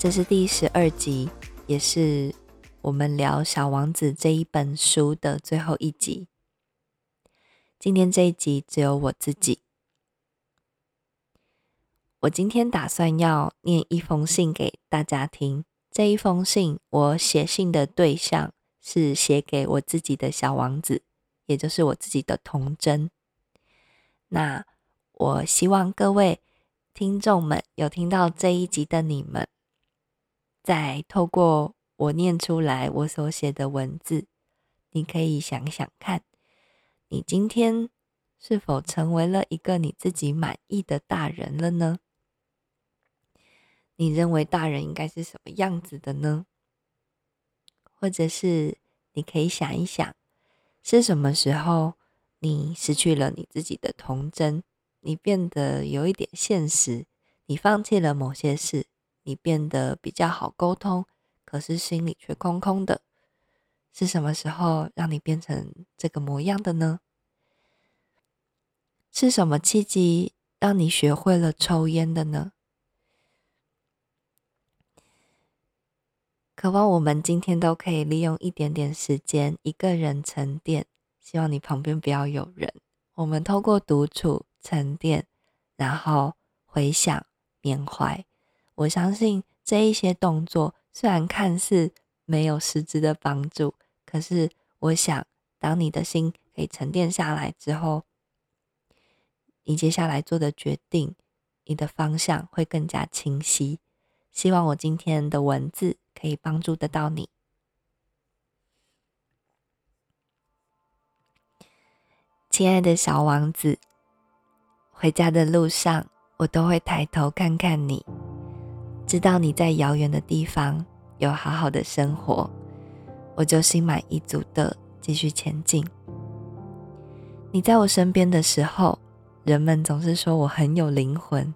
这是第十二集，也是我们聊《小王子》这一本书的最后一集。今天这一集只有我自己。我今天打算要念一封信给大家听。这一封信，我写信的对象是写给我自己的小王子，也就是我自己的童真。那我希望各位听众们有听到这一集的你们。再透过我念出来我所写的文字，你可以想想看，你今天是否成为了一个你自己满意的大人了呢？你认为大人应该是什么样子的呢？或者是你可以想一想，是什么时候你失去了你自己的童真，你变得有一点现实，你放弃了某些事。你变得比较好沟通，可是心里却空空的，是什么时候让你变成这个模样的呢？是什么契机让你学会了抽烟的呢？渴望我们今天都可以利用一点点时间，一个人沉淀。希望你旁边不要有人。我们透过独处沉淀，然后回想缅怀。我相信这一些动作虽然看似没有实质的帮助，可是我想，当你的心可以沉淀下来之后，你接下来做的决定，你的方向会更加清晰。希望我今天的文字可以帮助得到你，亲爱的小王子。回家的路上，我都会抬头看看你。知道你在遥远的地方有好好的生活，我就心满意足的继续前进。你在我身边的时候，人们总是说我很有灵魂。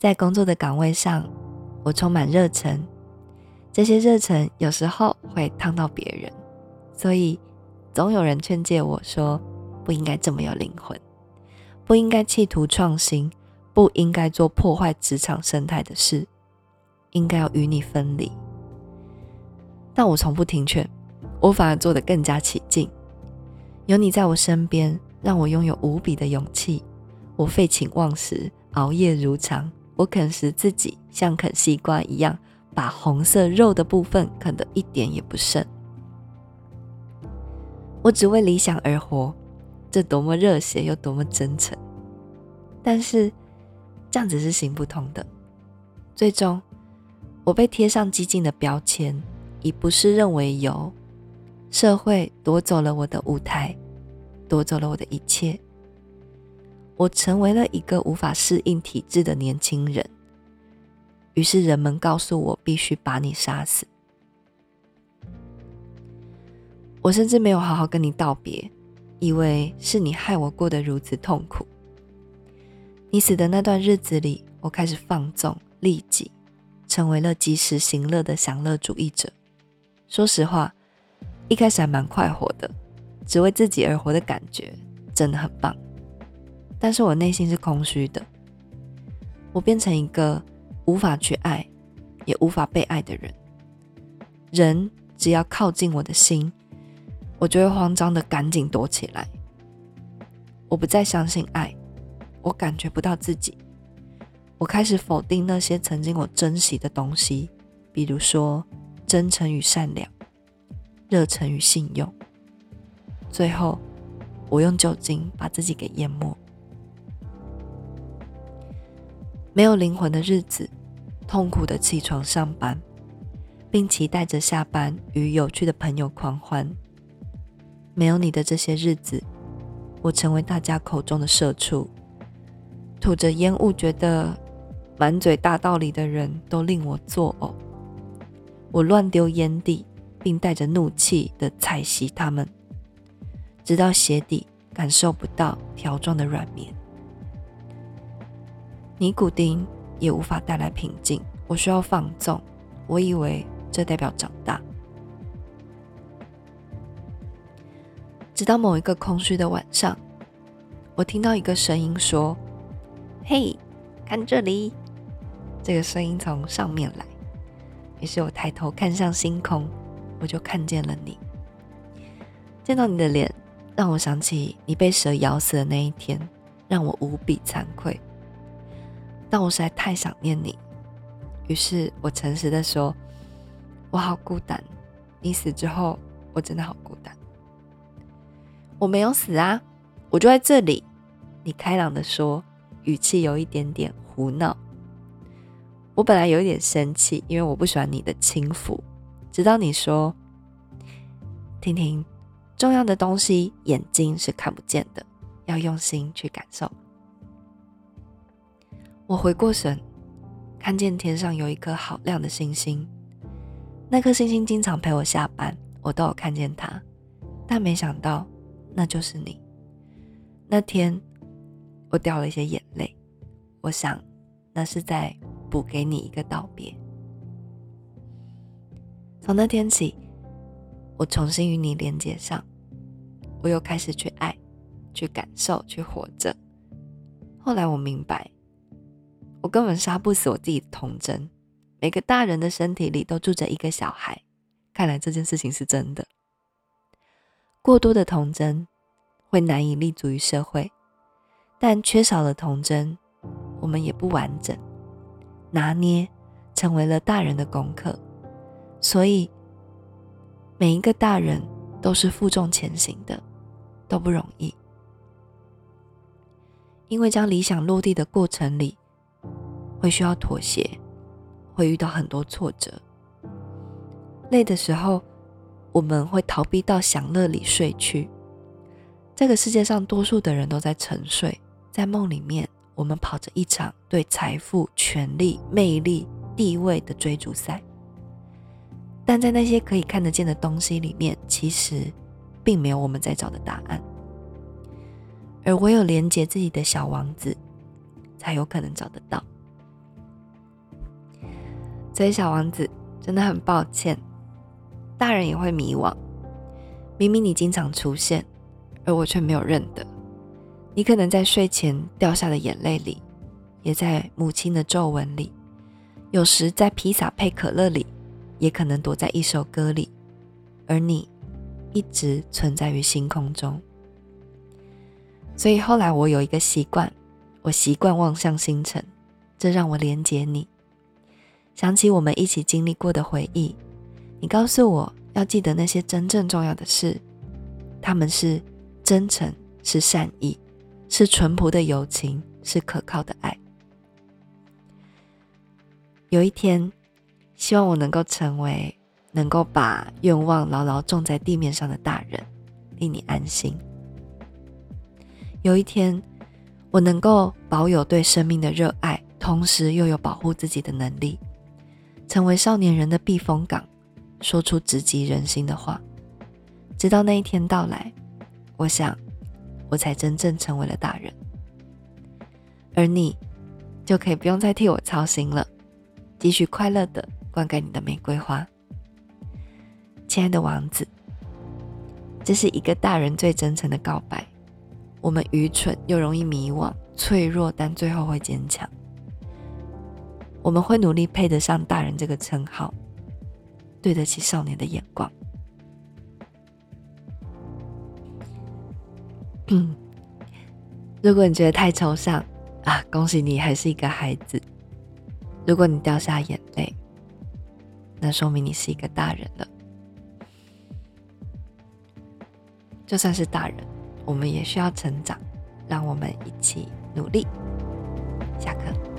在工作的岗位上，我充满热忱，这些热忱有时候会烫到别人，所以总有人劝诫我说不应该这么有灵魂，不应该企图创新。不应该做破坏职场生态的事，应该要与你分离。但我从不听劝，我反而做得更加起劲。有你在我身边，让我拥有无比的勇气。我废寝忘食，熬夜如常。我啃食自己，像啃西瓜一样，把红色肉的部分啃得一点也不剩。我只为理想而活，这多么热血又多么真诚。但是。这样子是行不通的。最终，我被贴上激进的标签，以不是认为由社会夺走了我的舞台，夺走了我的一切。我成为了一个无法适应体制的年轻人。于是人们告诉我，必须把你杀死。我甚至没有好好跟你道别，以为是你害我过得如此痛苦。你死的那段日子里，我开始放纵利己，成为了及时行乐的享乐主义者。说实话，一开始还蛮快活的，只为自己而活的感觉真的很棒。但是我内心是空虚的，我变成一个无法去爱，也无法被爱的人。人只要靠近我的心，我就会慌张的赶紧躲起来。我不再相信爱。我感觉不到自己，我开始否定那些曾经我珍惜的东西，比如说真诚与善良、热忱与信用。最后，我用酒精把自己给淹没。没有灵魂的日子，痛苦的起床上班，并期待着下班与有趣的朋友狂欢。没有你的这些日子，我成为大家口中的社畜，吐着烟雾，觉得满嘴大道理的人都令我作呕。我乱丢烟蒂，并带着怒气的踩熄它们，直到鞋底感受不到条状的软绵。尼古丁也无法带来平静，我需要放纵。我以为这代表长大。直到某一个空虚的晚上，我听到一个声音说：“嘿，看这里！”这个声音从上面来，于是我抬头看向星空，我就看见了你。见到你的脸，让我想起你被蛇咬死的那一天，让我无比惭愧。但我实在太想念你，于是我诚实的说：“我好孤单，你死之后，我真的好孤单。”我没有死啊，我就在这里。你开朗的说，语气有一点点胡闹。我本来有一点生气，因为我不喜欢你的轻浮。直到你说：“婷婷，重要的东西眼睛是看不见的，要用心去感受。”我回过神，看见天上有一颗好亮的星星。那颗星星经常陪我下班，我都有看见它，但没想到那就是你。那天我掉了一些眼泪，我想那是在补给你一个道别。从那天起，我重新与你连接上，我又开始去爱、去感受、去活着。后来我明白。我根本杀不死我自己的童真。每个大人的身体里都住着一个小孩，看来这件事情是真的。过多的童真会难以立足于社会，但缺少了童真，我们也不完整。拿捏成为了大人的功课，所以每一个大人都是负重前行的，都不容易。因为将理想落地的过程里。会需要妥协，会遇到很多挫折。累的时候，我们会逃避到享乐里睡去。这个世界上多数的人都在沉睡，在梦里面，我们跑着一场对财富、权力、魅力、地位的追逐赛。但在那些可以看得见的东西里面，其实并没有我们在找的答案。而唯有连接自己的小王子，才有可能找得到。所以，小王子真的很抱歉，大人也会迷惘。明明你经常出现，而我却没有认得。你可能在睡前掉下的眼泪里，也在母亲的皱纹里，有时在披萨配可乐里，也可能躲在一首歌里。而你一直存在于星空中。所以后来我有一个习惯，我习惯望向星辰，这让我连接你。想起我们一起经历过的回忆，你告诉我要记得那些真正重要的事，他们是真诚，是善意，是淳朴的友情，是可靠的爱。有一天，希望我能够成为能够把愿望牢牢种在地面上的大人，令你安心。有一天，我能够保有对生命的热爱，同时又有保护自己的能力。成为少年人的避风港，说出直击人心的话，直到那一天到来，我想，我才真正成为了大人，而你，就可以不用再替我操心了，继续快乐的灌溉你的玫瑰花，亲爱的王子，这是一个大人最真诚的告白。我们愚蠢又容易迷惘，脆弱，但最后会坚强。我们会努力配得上大人这个称号，对得起少年的眼光。嗯，如果你觉得太抽象啊，恭喜你还是一个孩子。如果你掉下眼泪，那说明你是一个大人了。就算是大人，我们也需要成长，让我们一起努力。下课。